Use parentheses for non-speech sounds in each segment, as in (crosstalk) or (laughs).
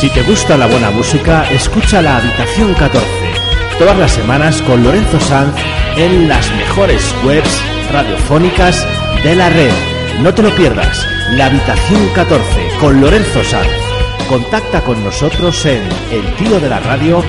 Si te gusta la buena música, escucha la Habitación 14, todas las semanas con Lorenzo Sanz en las mejores webs radiofónicas de la red. No te lo pierdas, la Habitación 14 con Lorenzo Sanz. Contacta con nosotros en el tiro de la radio.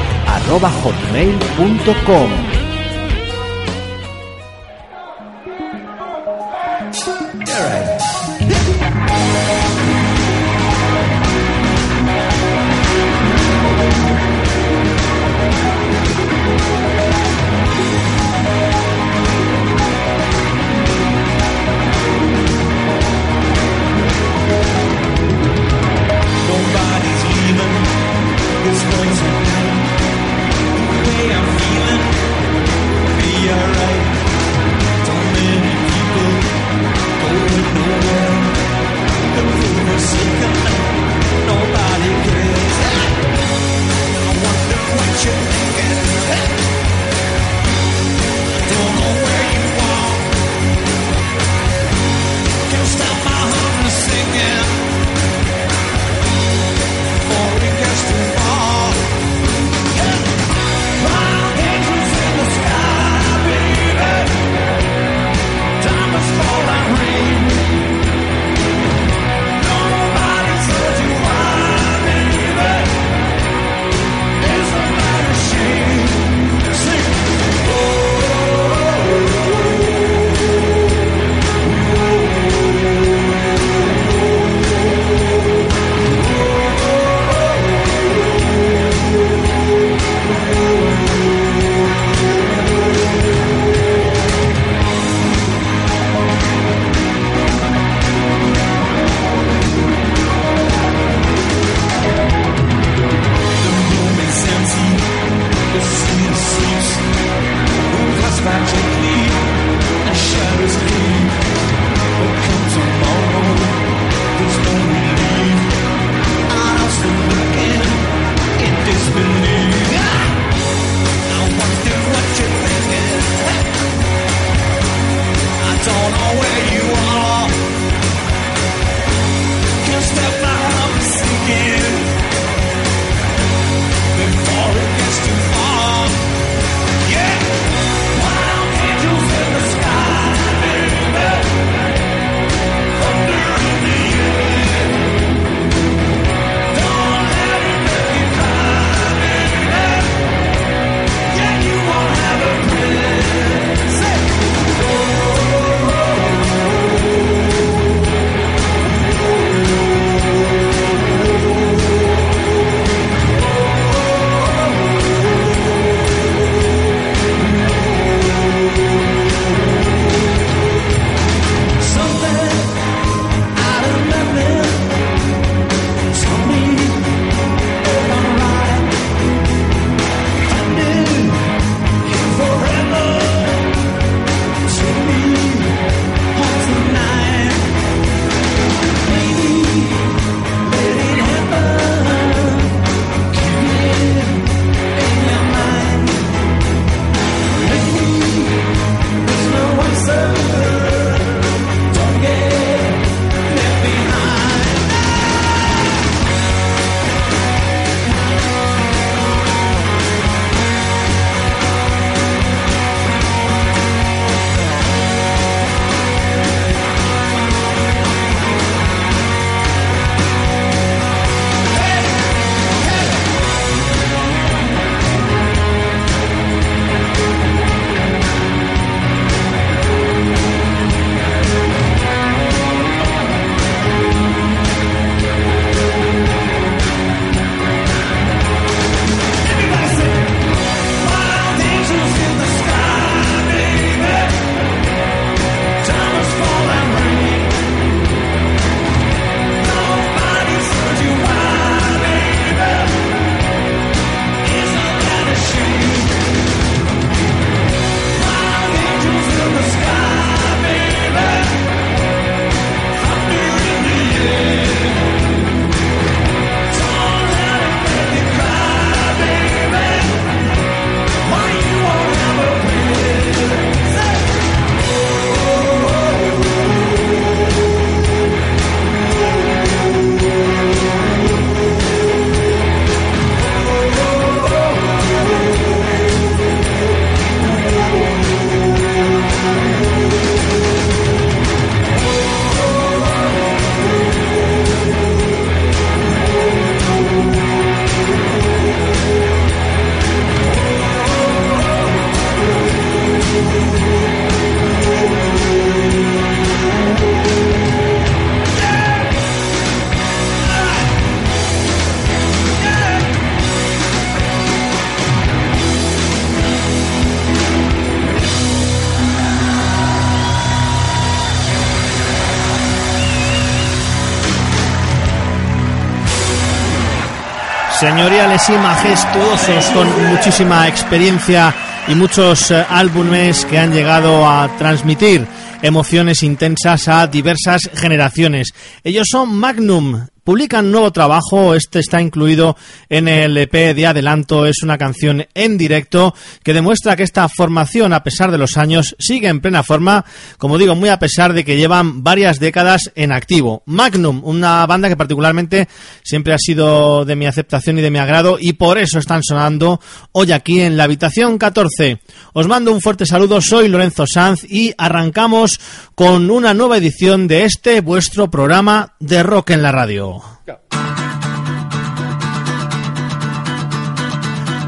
Señoriales y majestuosos con muchísima experiencia y muchos eh, álbumes que han llegado a transmitir emociones intensas a diversas generaciones. Ellos son Magnum, publican nuevo trabajo, este está incluido en el EP de adelanto, es una canción en directo que demuestra que esta formación, a pesar de los años, sigue en plena forma, como digo, muy a pesar de que llevan varias décadas en activo. Magnum, una banda que particularmente siempre ha sido de mi aceptación y de mi agrado y por eso están sonando hoy aquí en la habitación 14. Os mando un fuerte saludo, soy Lorenzo Sanz y arrancamos con una nueva edición de este vuestro programa de rock en la radio. Go.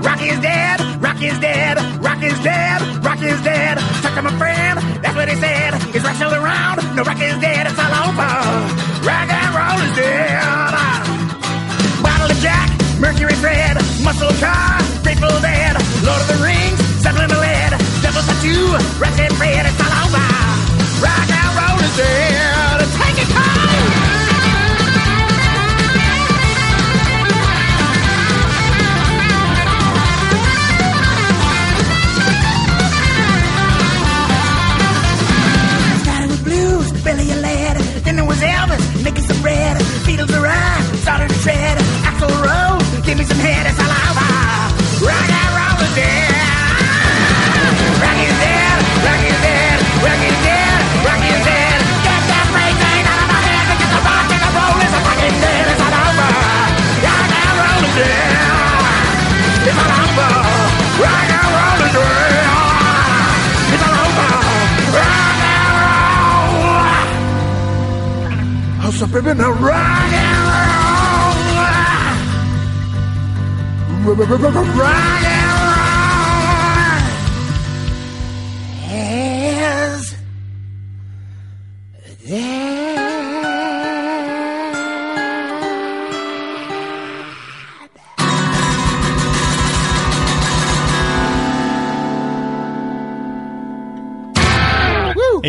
Rock is dead, rock is dead, rock is dead, rock is dead. Talk to my friend, that's what he said. Rock still around? No, rock is dead, it's all over. Rock and roll is dead. Bottle of Jack, Mercury Fred, Muscle Car, Grateful Dead, Lord of So baby, now rock and roll. Rock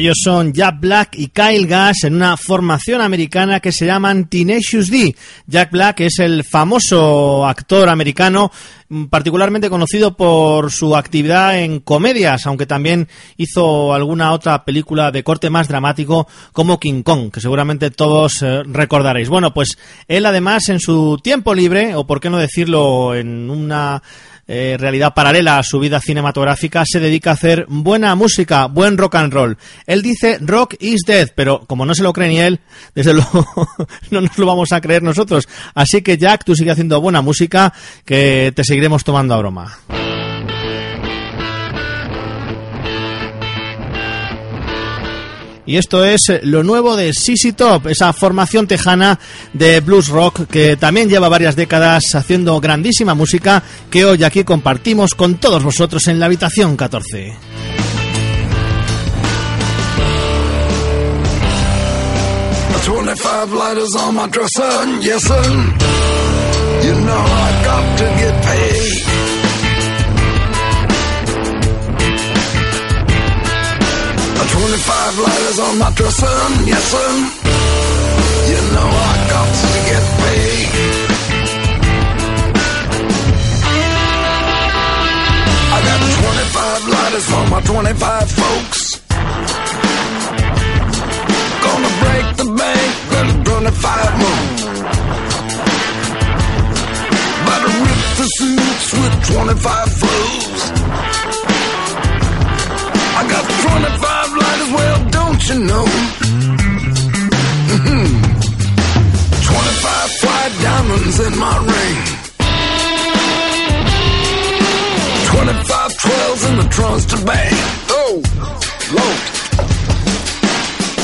Ellos son Jack Black y Kyle Gass en una formación americana que se llaman Tenacious D. Jack Black es el famoso actor americano mm, particularmente conocido por su actividad en comedias, aunque también hizo alguna otra película de corte más dramático como King Kong, que seguramente todos eh, recordaréis. Bueno, pues él además en su tiempo libre, o por qué no decirlo en una eh, realidad paralela a su vida cinematográfica, se dedica a hacer buena música, buen rock and roll. Él dice rock is dead, pero como no se lo cree ni él, (laughs) desde luego no nos lo vamos a creer nosotros. Así que Jack, tú sigue haciendo buena música, que te seguiremos tomando a broma. Y esto es lo nuevo de CC Top, esa formación tejana de blues rock que también lleva varias décadas haciendo grandísima música que hoy aquí compartimos con todos vosotros en la habitación 14. Twenty-five lighters on my dresser, yes sir. You know I got to get paid. I got twenty-five lighters for my twenty-five folks. Gonna break the bank with twenty-five more. About to rip the suits with twenty-five flows. You know? Mm-hmm. 25 white diamonds in my ring. 25 12s in the trunks to bang. Oh, Lord.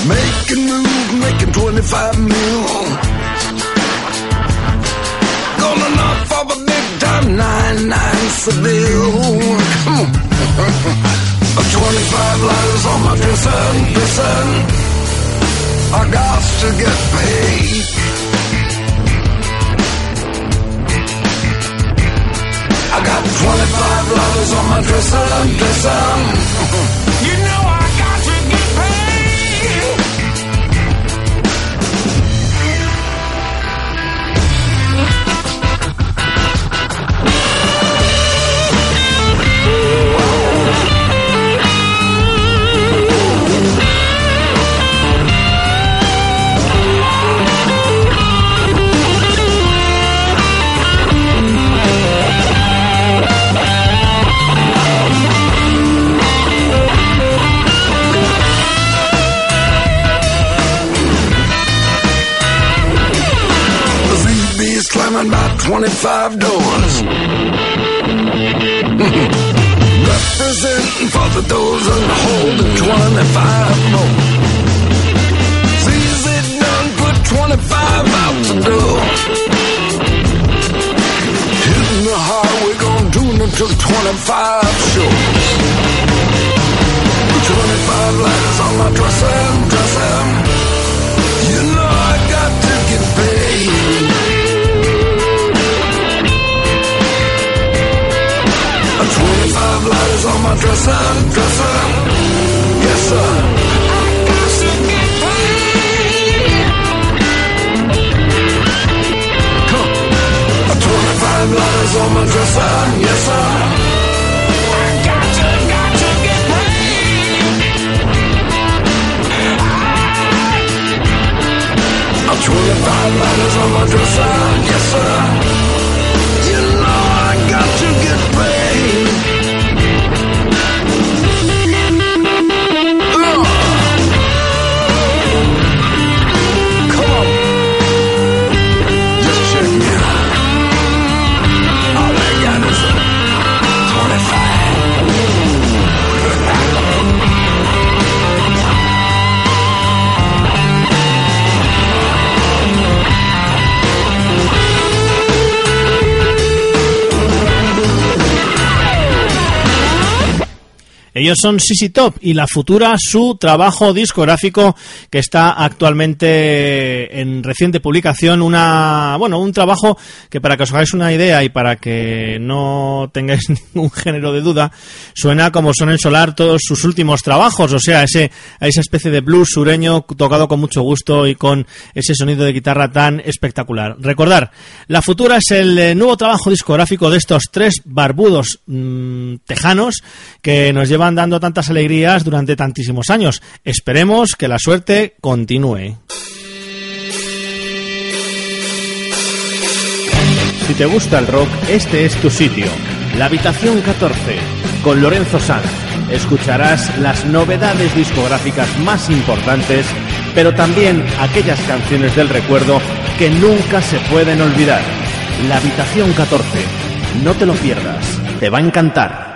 Making moves, making 25 mil. Gonna knock off a big time 9-9 Seville. Come on. 25 letters on my dresser, dresser. I got to get paid. I got 25 letters on my dresser, dresser. 25 doors. Representing for the those and holding 25 more. See, easy done, put 25 out the door. Hitting the highway, gonna do until 25 shows. 25 letters on my dresser. Ellos son Sisi Top y la futura su trabajo discográfico que está actualmente en reciente publicación. Una, bueno, un trabajo que para que os hagáis una idea y para que no tengáis (laughs) ningún género de duda, suena como son en Solar todos sus últimos trabajos. O sea, ese, esa especie de blues sureño tocado con mucho gusto y con ese sonido de guitarra tan espectacular. Recordar, la futura es el eh, nuevo trabajo discográfico de estos tres barbudos mmm, tejanos que nos llevan dando tantas alegrías durante tantísimos años. Esperemos que la suerte continúe. Si te gusta el rock, este es tu sitio. La Habitación 14, con Lorenzo Sanz. Escucharás las novedades discográficas más importantes, pero también aquellas canciones del recuerdo que nunca se pueden olvidar. La Habitación 14, no te lo pierdas, te va a encantar.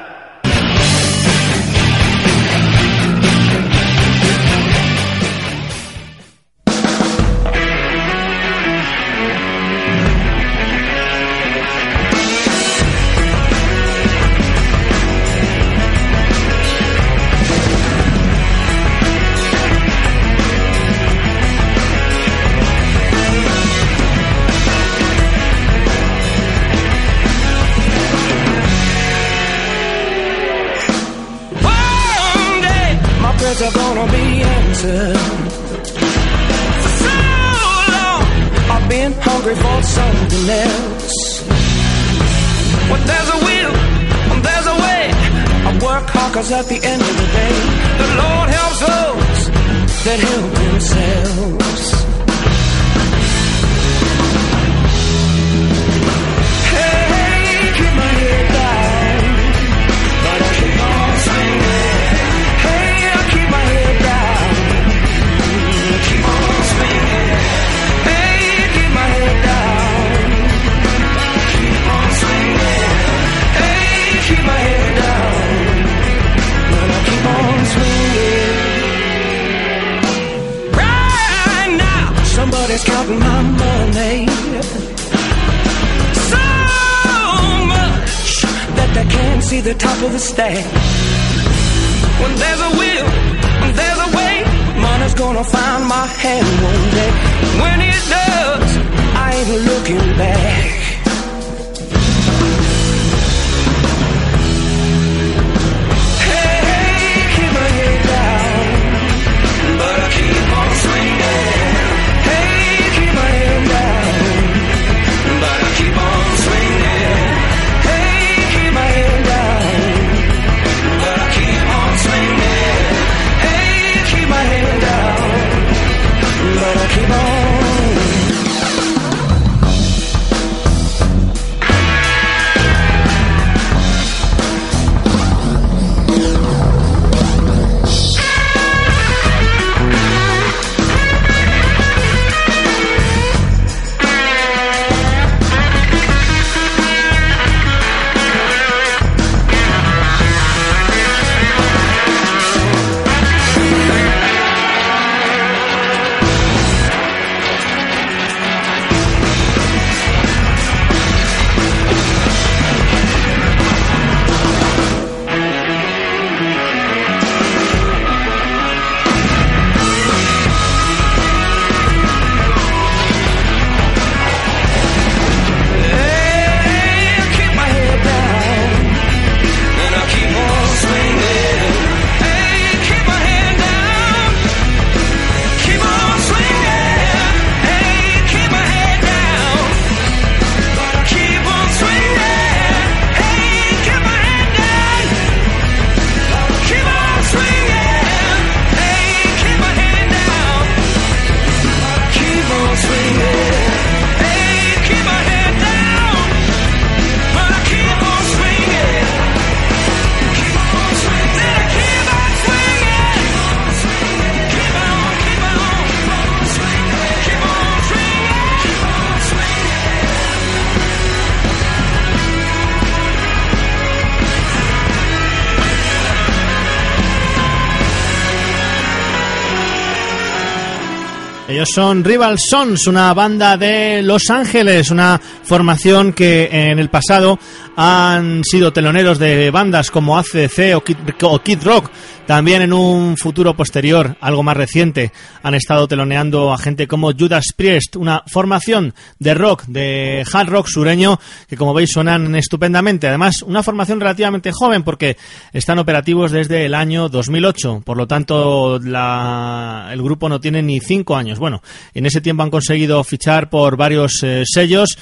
Ellos son Rival Sons, una banda de Los Ángeles, una formación que en el pasado han sido teloneros de bandas como ACC o Kid, o Kid Rock. También en un futuro posterior, algo más reciente, han estado teloneando a gente como Judas Priest, una formación de rock, de hard rock sureño, que como veis suenan estupendamente. Además, una formación relativamente joven porque están operativos desde el año 2008. Por lo tanto, la- el grupo no tiene ni cinco años. Bueno, en ese tiempo han conseguido fichar por varios eh, sellos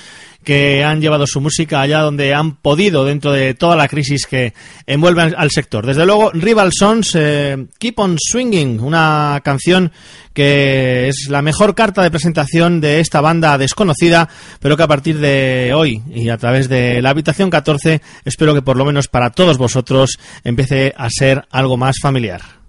que han llevado su música allá donde han podido dentro de toda la crisis que envuelve al- sector. Desde luego, Rival Sons, eh, Keep on Swinging, una canción que es la mejor carta de presentación de esta banda desconocida, pero que a partir de hoy y a través de la habitación 14, espero que por lo menos para todos vosotros empiece a ser algo más familiar.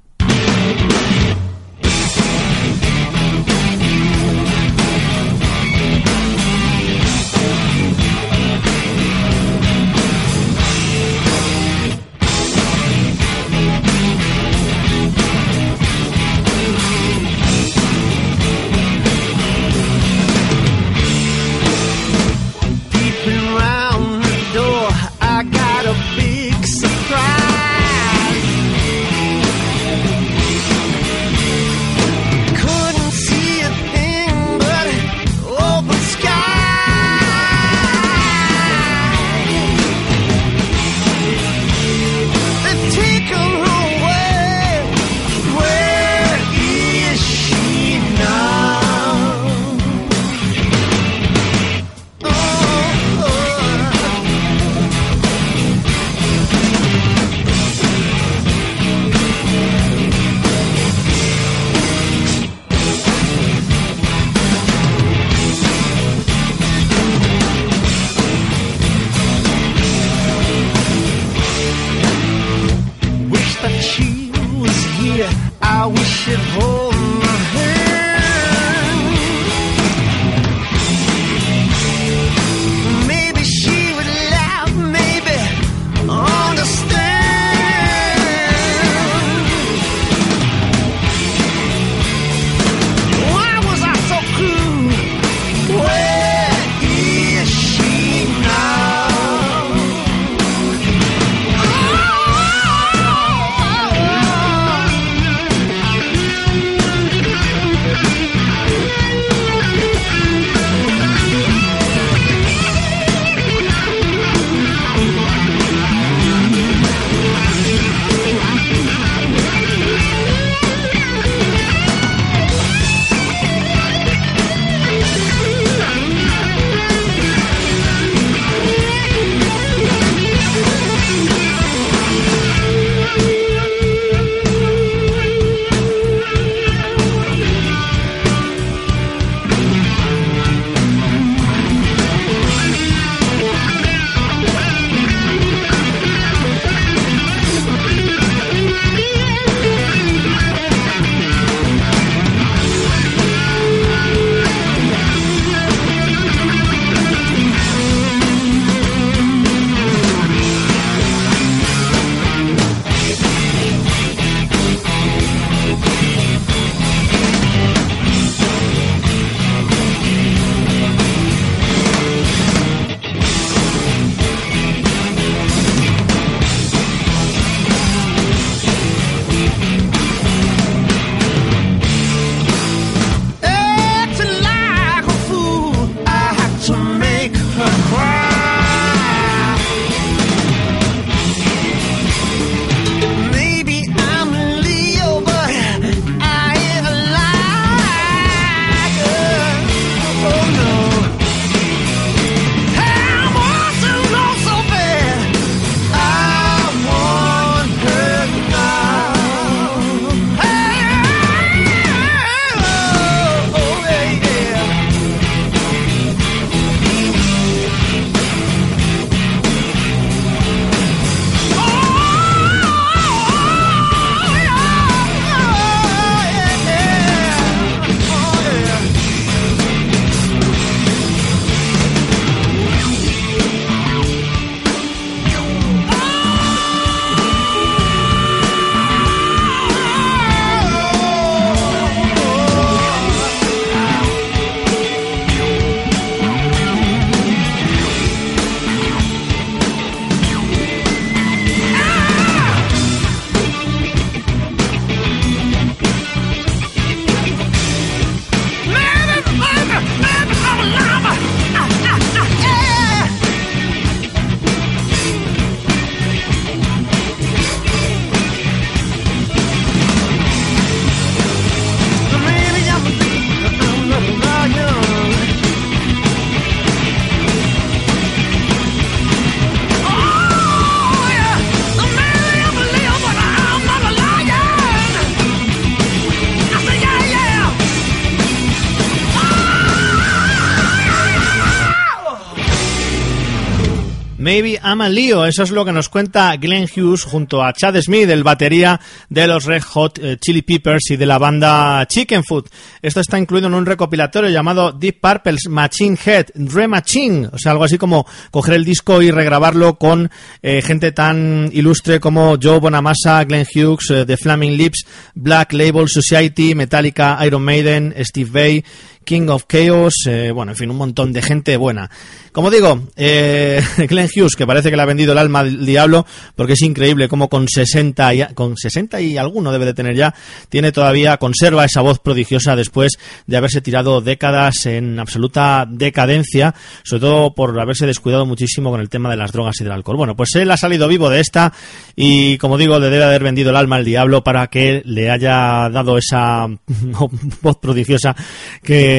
Maybe I'm a Leo, eso es lo que nos cuenta Glenn Hughes junto a Chad Smith, el batería de los Red Hot eh, Chili Peppers y de la banda Chicken Food. Esto está incluido en un recopilatorio llamado Deep Purple's Machine Head, Dre Machine, o sea, algo así como coger el disco y regrabarlo con eh, gente tan ilustre como Joe Bonamassa, Glenn Hughes, eh, The Flaming Lips, Black Label Society, Metallica, Iron Maiden, Steve Vai, King of Chaos, eh, bueno, en fin, un montón de gente buena. Como digo, eh, (laughs) Glenn Hughes, que parece que le ha vendido el alma al diablo, porque es increíble cómo con 60 y, con 60 y alguno debe de tener ya, tiene todavía, conserva esa voz prodigiosa después de haberse tirado décadas en absoluta decadencia, sobre todo por haberse descuidado muchísimo con el tema de las drogas y del alcohol. Bueno, pues él ha salido vivo de esta y, como digo, le debe haber vendido el alma al diablo para que le haya dado esa (laughs) voz prodigiosa que,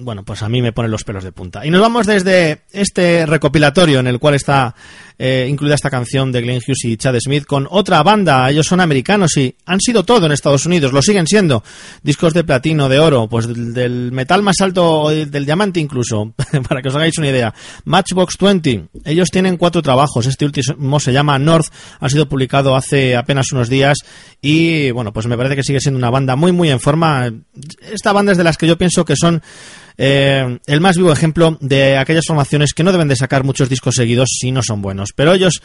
bueno, pues a mí me pone los pelos de punta. Y nos vamos desde este recopilatorio en el cual está eh, incluida esta canción de Glenn Hughes y Chad Smith con otra banda. Ellos son americanos y han sido todo en Estados Unidos, lo siguen siendo. Discos de platino, de oro, pues del, del metal más alto, del diamante incluso, (laughs) para que os hagáis una idea. Matchbox 20. Ellos tienen cuatro trabajos. Este último se llama North, ha sido publicado hace apenas unos días y bueno, pues me parece que sigue siendo una banda muy muy en forma. Esta banda es de las que yo pienso que son eh, el más vivo ejemplo de aquellas formaciones que no deben de sacar muchos discos seguidos si no son buenos. Pero ellos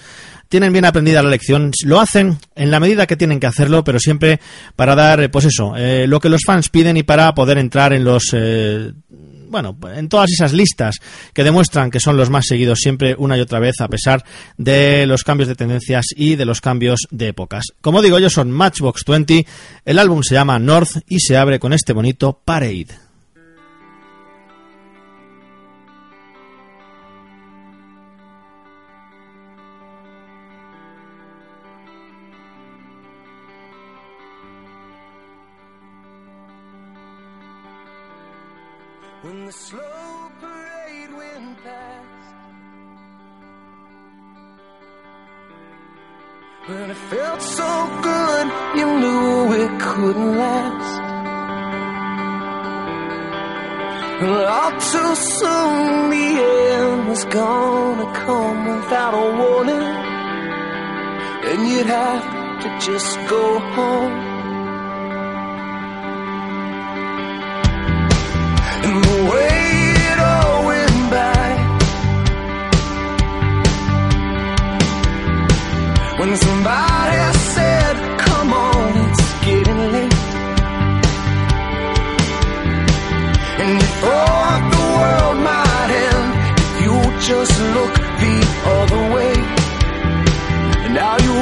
tienen bien aprendida la lección, lo hacen en la medida que tienen que hacerlo, pero siempre para dar, eh, pues eso, eh, lo que los fans piden y para poder entrar en los... Eh, bueno, en todas esas listas que demuestran que son los más seguidos siempre una y otra vez a pesar de los cambios de tendencias y de los cambios de épocas. Como digo, ellos son Matchbox 20, el álbum se llama North y se abre con este bonito Parade. Felt so good You knew it couldn't last. And all too soon The end was gonna come Without a warning. And you'd have to just go home. And the way it all went by. When somebody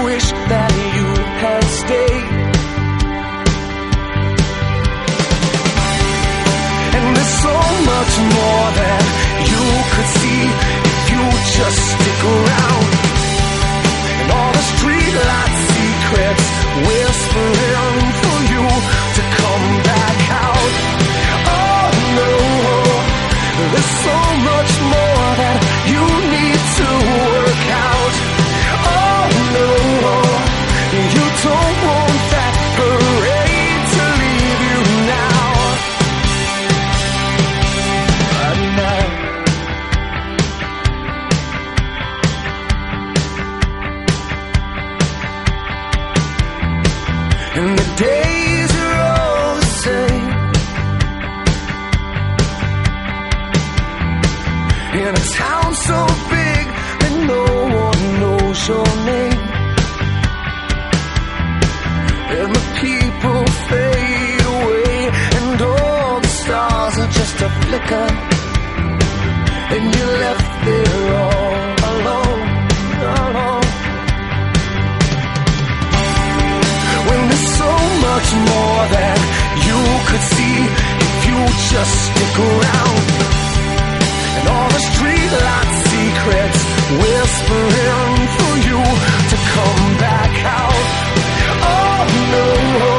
wish that you had stayed And there's so much more that you could see if you just stick around. And all the streetlight secrets whispering for you to come back out. Oh no, there's so much more And you're left there all alone, alone when there's so much more that you could see if you just stick around. And all the streetlight secrets whispering for you to come back out. Oh no,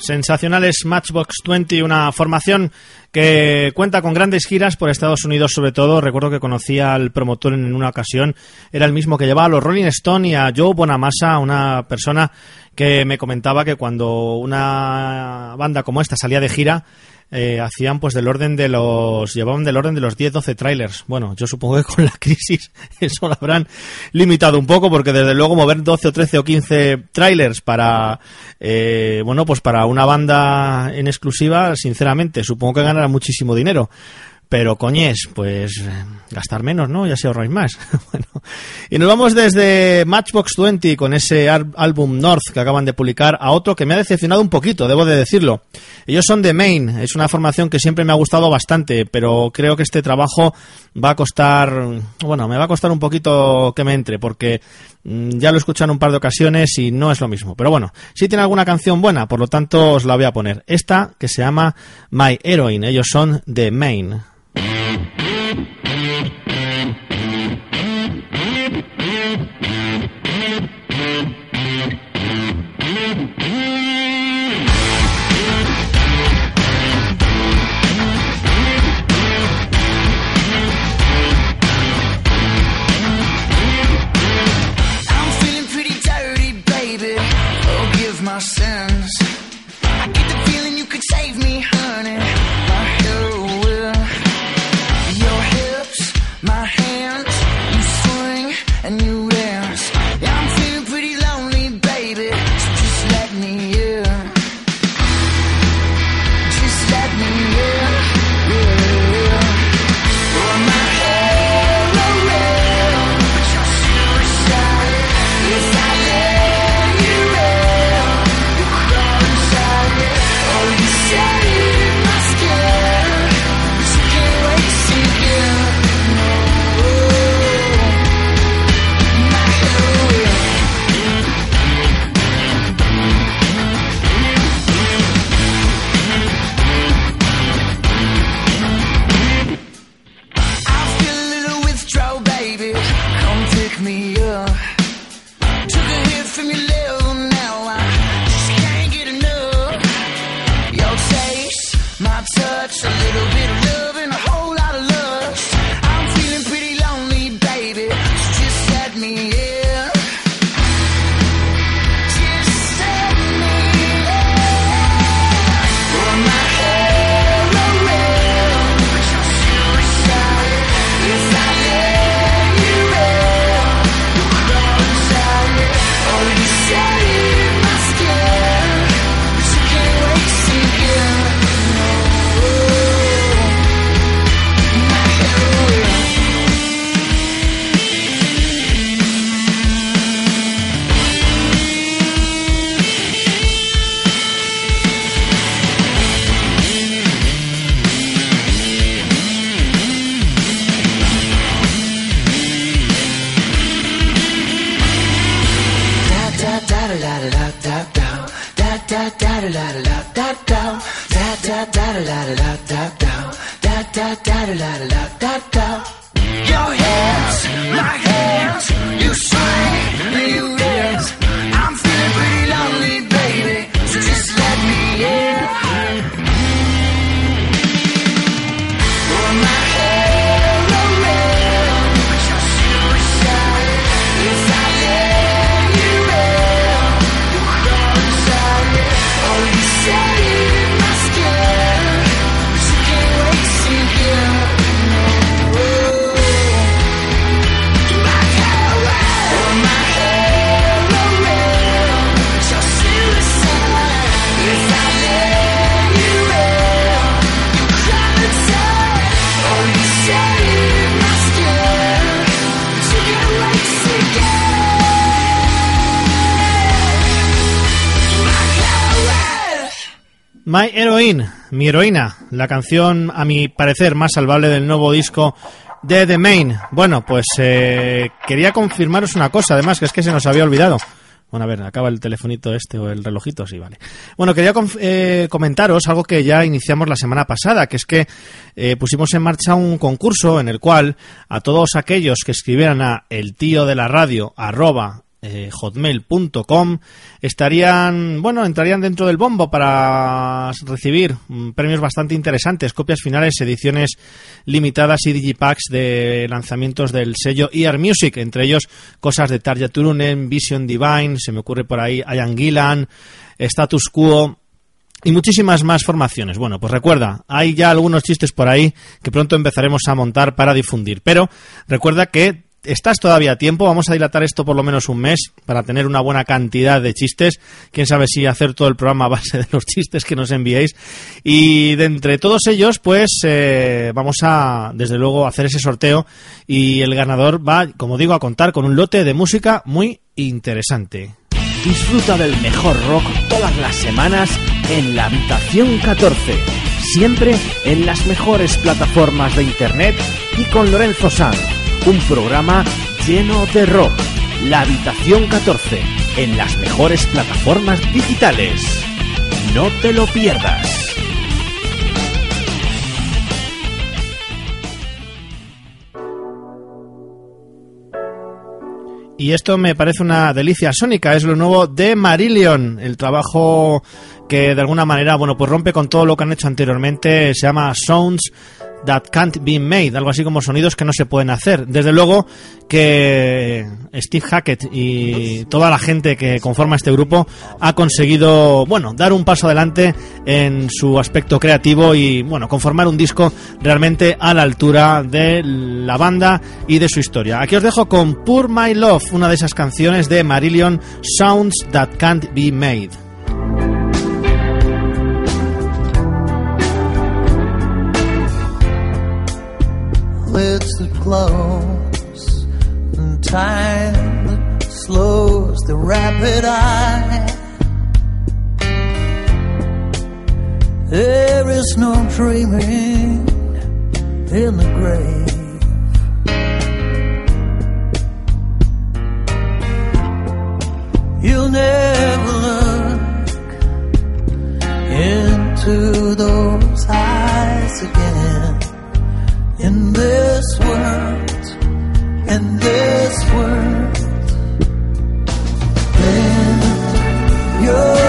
Sensacionales Matchbox 20, una formación que cuenta con grandes giras por Estados Unidos sobre todo. Recuerdo que conocía al promotor en una ocasión, era el mismo que llevaba a los Rolling Stone y a Joe Bonamassa, una persona que me comentaba que cuando una banda como esta salía de gira, eh, hacían pues del orden de los llevaban del orden de los 10 12 trailers. Bueno, yo supongo que con la crisis (laughs) eso lo habrán limitado un poco porque desde luego mover 12 o 13 o 15 trailers para eh, bueno, pues para una banda en exclusiva, sinceramente, supongo que ganará muchísimo dinero. Pero coñes, pues gastar menos, ¿no? Ya se ahorráis más. (laughs) bueno, y nos vamos desde Matchbox 20 con ese álbum North que acaban de publicar a otro que me ha decepcionado un poquito, debo de decirlo. Ellos son de Maine, es una formación que siempre me ha gustado bastante, pero creo que este trabajo va a costar, bueno, me va a costar un poquito que me entre, porque mm, ya lo he escuchado en un par de ocasiones y no es lo mismo. Pero bueno, sí tiene alguna canción buena, por lo tanto os la voy a poner. Esta que se llama My Heroine, ellos son de Maine. Thank you. My Heroine, mi heroína, la canción a mi parecer más salvable del nuevo disco de The Main. Bueno, pues eh, quería confirmaros una cosa, además que es que se nos había olvidado. Bueno, a ver, acaba el telefonito este o el relojito, sí, vale. Bueno, quería eh, comentaros algo que ya iniciamos la semana pasada, que es que eh, pusimos en marcha un concurso en el cual a todos aquellos que escribieran a el tío de la radio arroba eh, hotmail.com estarían, bueno, entrarían dentro del bombo para recibir mm, premios bastante interesantes, copias finales, ediciones limitadas y digipacks de lanzamientos del sello ER Music, entre ellos cosas de Tarja Turunen, Vision Divine, se me ocurre por ahí Ian Gillan, Status Quo, y muchísimas más formaciones. Bueno, pues recuerda, hay ya algunos chistes por ahí que pronto empezaremos a montar para difundir. Pero recuerda que estás todavía a tiempo, vamos a dilatar esto por lo menos un mes para tener una buena cantidad de chistes. Quién sabe si hacer todo el programa a base de los chistes que nos enviéis. Y de entre todos ellos, pues eh, vamos a, desde luego, hacer ese sorteo y el ganador va, como digo, a contar con un lote de música muy interesante. Disfruta del mejor rock todas las semanas en la habitación 14. Siempre en las mejores plataformas de internet y con Lorenzo Sanz. Un programa lleno de rock. La habitación 14 en las mejores plataformas digitales. No te lo pierdas. Y esto me parece una delicia sónica, es lo nuevo de Marillion, el trabajo que de alguna manera, bueno, pues rompe con todo lo que han hecho anteriormente, se llama Sounds That Can't Be Made, algo así como sonidos que no se pueden hacer. Desde luego que Steve Hackett y toda la gente que conforma este grupo ha conseguido, bueno, dar un paso adelante en su aspecto creativo y, bueno, conformar un disco realmente a la altura de la banda y de su historia. Aquí os dejo con Pour My Love, una de esas canciones de Marillion, Sounds That Can't Be Made. Lids that close and time slows the rapid eye. There is no dreaming in the grave. You'll never look into those eyes again in this world, in this world. Bend your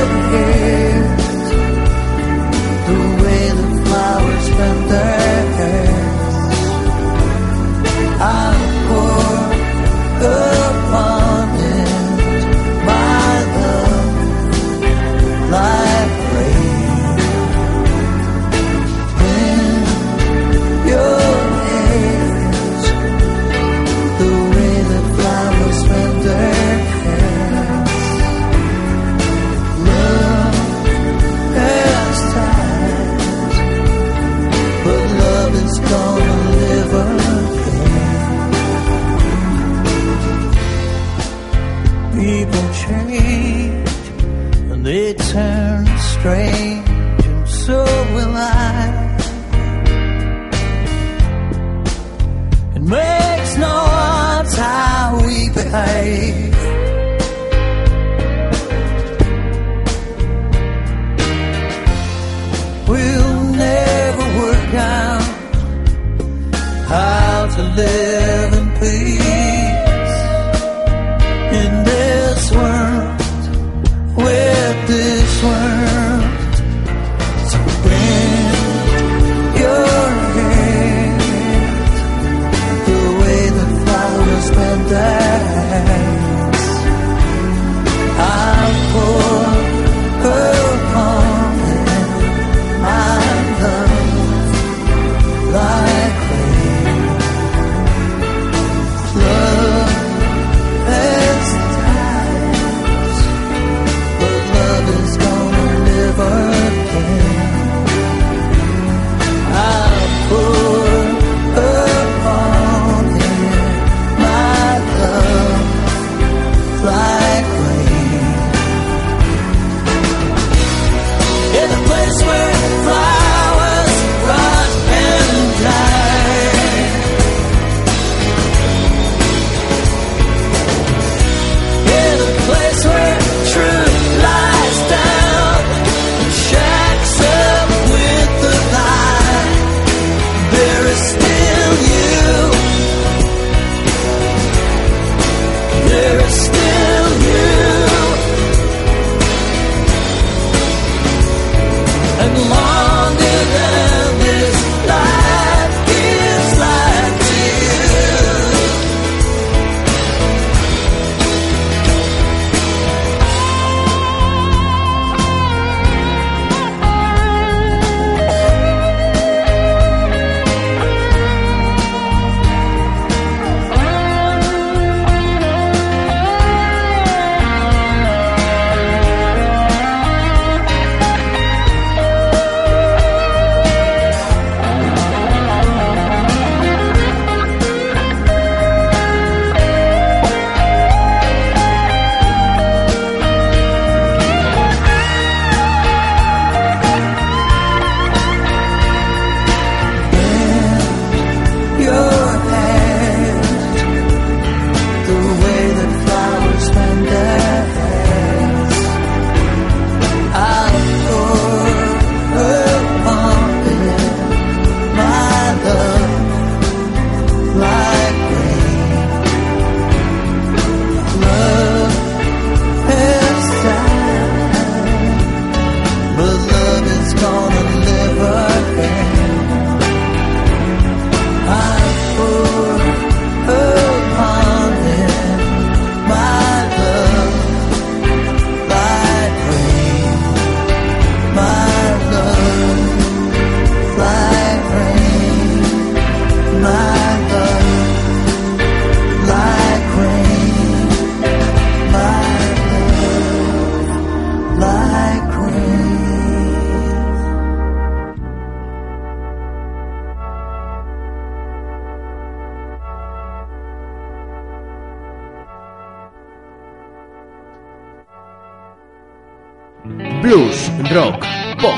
Blues, rock, pop.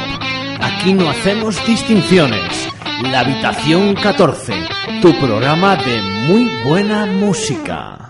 Aquí no hacemos distinciones. La habitación 14, tu programa de muy buena música.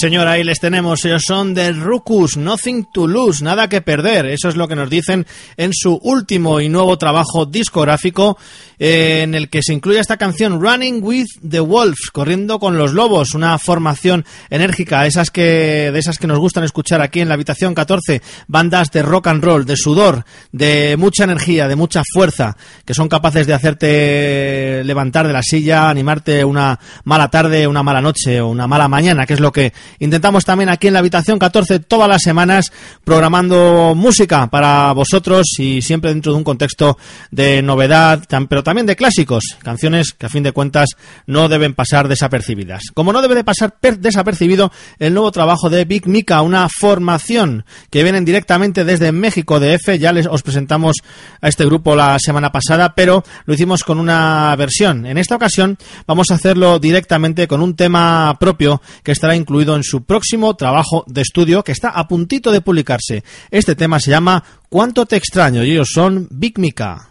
señor, ahí les tenemos. Ellos son The Rucus, Nothing to Lose, nada que perder. Eso es lo que nos dicen en su último y nuevo trabajo discográfico en el que se incluye esta canción Running with the Wolves, corriendo con los lobos, una formación enérgica, esas que, de esas que nos gustan escuchar aquí en la habitación 14, bandas de rock and roll, de sudor, de mucha energía, de mucha fuerza, que son capaces de hacerte levantar de la silla, animarte una mala tarde, una mala noche o una mala mañana, que es lo que intentamos también aquí en la habitación 14 todas las semanas, programando música para vosotros y siempre dentro de un contexto de novedad, tam- pero también de clásicos, canciones que a fin de cuentas no deben pasar desapercibidas. Como no debe de pasar per- desapercibido el nuevo trabajo de Big Mika, una formación que vienen directamente desde México de F, ya les os presentamos a este grupo la semana pasada, pero lo hicimos con una versión. En esta ocasión vamos a hacerlo directamente con un tema propio que estará incluido en su próximo trabajo de estudio que está a puntito de publicarse. Este tema se llama ¿Cuánto te extraño? y ellos son Big Mika.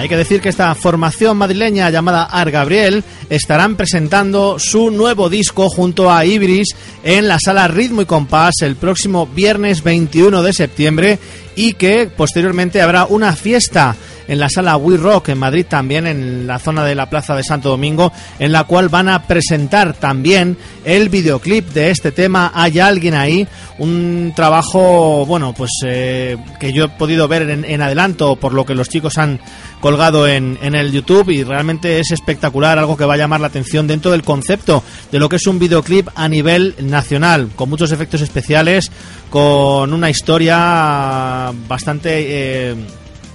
Hay que decir que esta formación madrileña llamada Ar Gabriel estarán presentando su nuevo disco junto a Ibris en la sala Ritmo y Compás el próximo viernes 21 de septiembre y que posteriormente habrá una fiesta en la sala We Rock en Madrid también en la zona de la Plaza de Santo Domingo en la cual van a presentar también el videoclip de este tema. Hay alguien ahí un trabajo bueno pues eh, que yo he podido ver en, adelanto por lo que los chicos han colgado en, en el YouTube y realmente es espectacular, algo que va a llamar la atención dentro del concepto de lo que es un videoclip a nivel nacional, con muchos efectos especiales, con una historia bastante eh,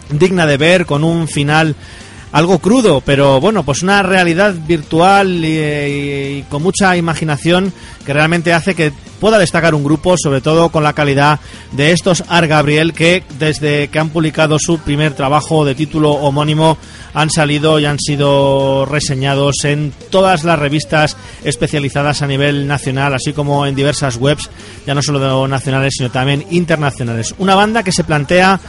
digna de ver, con un final algo crudo, pero bueno, pues una realidad virtual y, con mucha imaginación que realmente hace que pueda destacar un grupo, sobre todo con la calidad de estos Ar Gabriel, que desde que han publicado su primer trabajo de título homónimo han salido y han sido reseñados en todas las revistas especializadas a nivel nacional, así como en diversas webs, ya no solo nacionales, sino también internacionales. Una banda que se plantea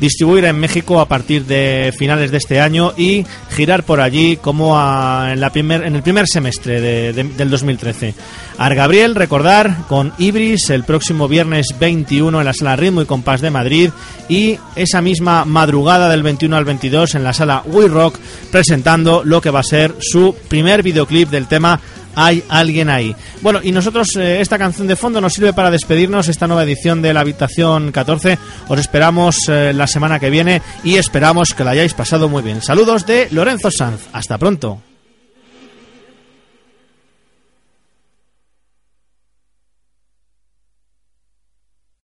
distribuir en México a partir de finales de este año y girar por allí como a- en, la primer, en el primer semestre de- de- del 2013. Ar Gabriel, recordar, con Ibris el próximo viernes 21 en la sala Ritmo y Compás de Madrid y esa misma madrugada del 21 al 22 en la sala We Rock presentando lo que va a ser su primer videoclip del tema hay alguien ahí. Bueno, y nosotros eh, esta canción de fondo nos sirve para despedirnos esta nueva edición de la Habitación 14. Os esperamos eh, la semana que viene y esperamos que la hayáis pasado muy bien. Saludos de Lorenzo Sanz. Hasta pronto.